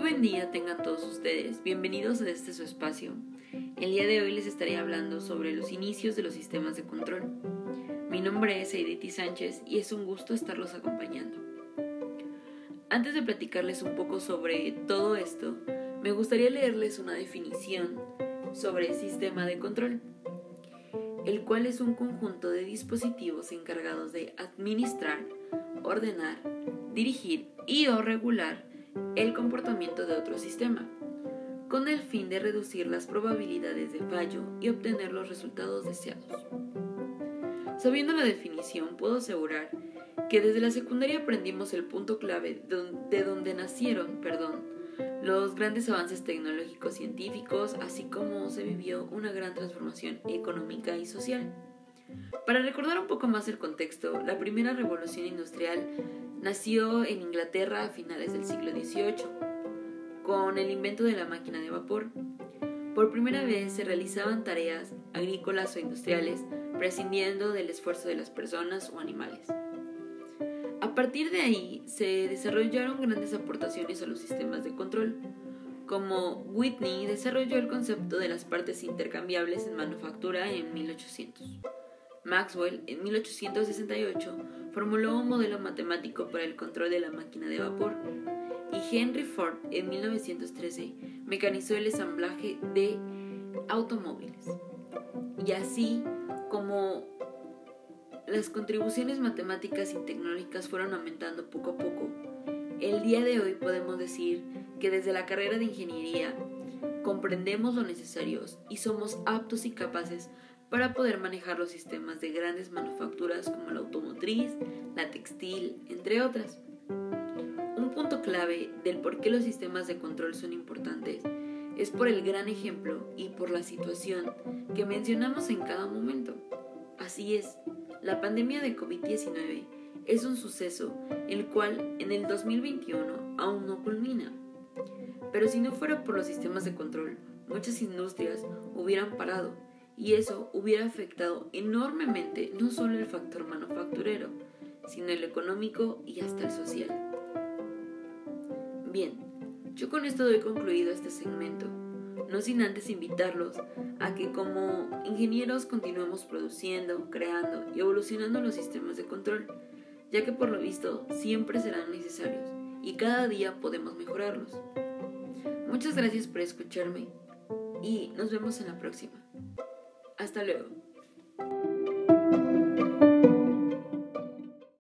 buen día tengan todos ustedes. Bienvenidos a este su espacio. El día de hoy les estaré hablando sobre los inicios de los sistemas de control. Mi nombre es Edith Sánchez y es un gusto estarlos acompañando. Antes de platicarles un poco sobre todo esto, me gustaría leerles una definición sobre sistema de control, el cual es un conjunto de dispositivos encargados de administrar, ordenar, dirigir y o regular el comportamiento de otro sistema, con el fin de reducir las probabilidades de fallo y obtener los resultados deseados. Sabiendo la definición, puedo asegurar que desde la secundaria aprendimos el punto clave de donde nacieron, perdón, los grandes avances tecnológicos científicos, así como se vivió una gran transformación económica y social. Para recordar un poco más el contexto, la primera revolución industrial nació en Inglaterra a finales del siglo XVIII, con el invento de la máquina de vapor. Por primera vez se realizaban tareas agrícolas o industriales prescindiendo del esfuerzo de las personas o animales. A partir de ahí se desarrollaron grandes aportaciones a los sistemas de control, como Whitney desarrolló el concepto de las partes intercambiables en manufactura en 1800. Maxwell, en 1868, formuló un modelo matemático para el control de la máquina de vapor y Henry Ford, en 1913, mecanizó el ensamblaje de automóviles. Y así como las contribuciones matemáticas y tecnológicas fueron aumentando poco a poco, el día de hoy podemos decir que desde la carrera de ingeniería comprendemos lo necesario y somos aptos y capaces para poder manejar los sistemas de grandes manufacturas como la automotriz, la textil, entre otras. Un punto clave del por qué los sistemas de control son importantes es por el gran ejemplo y por la situación que mencionamos en cada momento. Así es, la pandemia de COVID-19 es un suceso el cual en el 2021 aún no culmina. Pero si no fuera por los sistemas de control, muchas industrias hubieran parado y eso hubiera afectado enormemente no solo el factor manufacturero, sino el económico y hasta el social. Bien, yo con esto doy concluido este segmento, no sin antes invitarlos a que como ingenieros continuemos produciendo, creando y evolucionando los sistemas de control, ya que por lo visto siempre serán necesarios y cada día podemos mejorarlos. Muchas gracias por escucharme y nos vemos en la próxima. Hasta luego.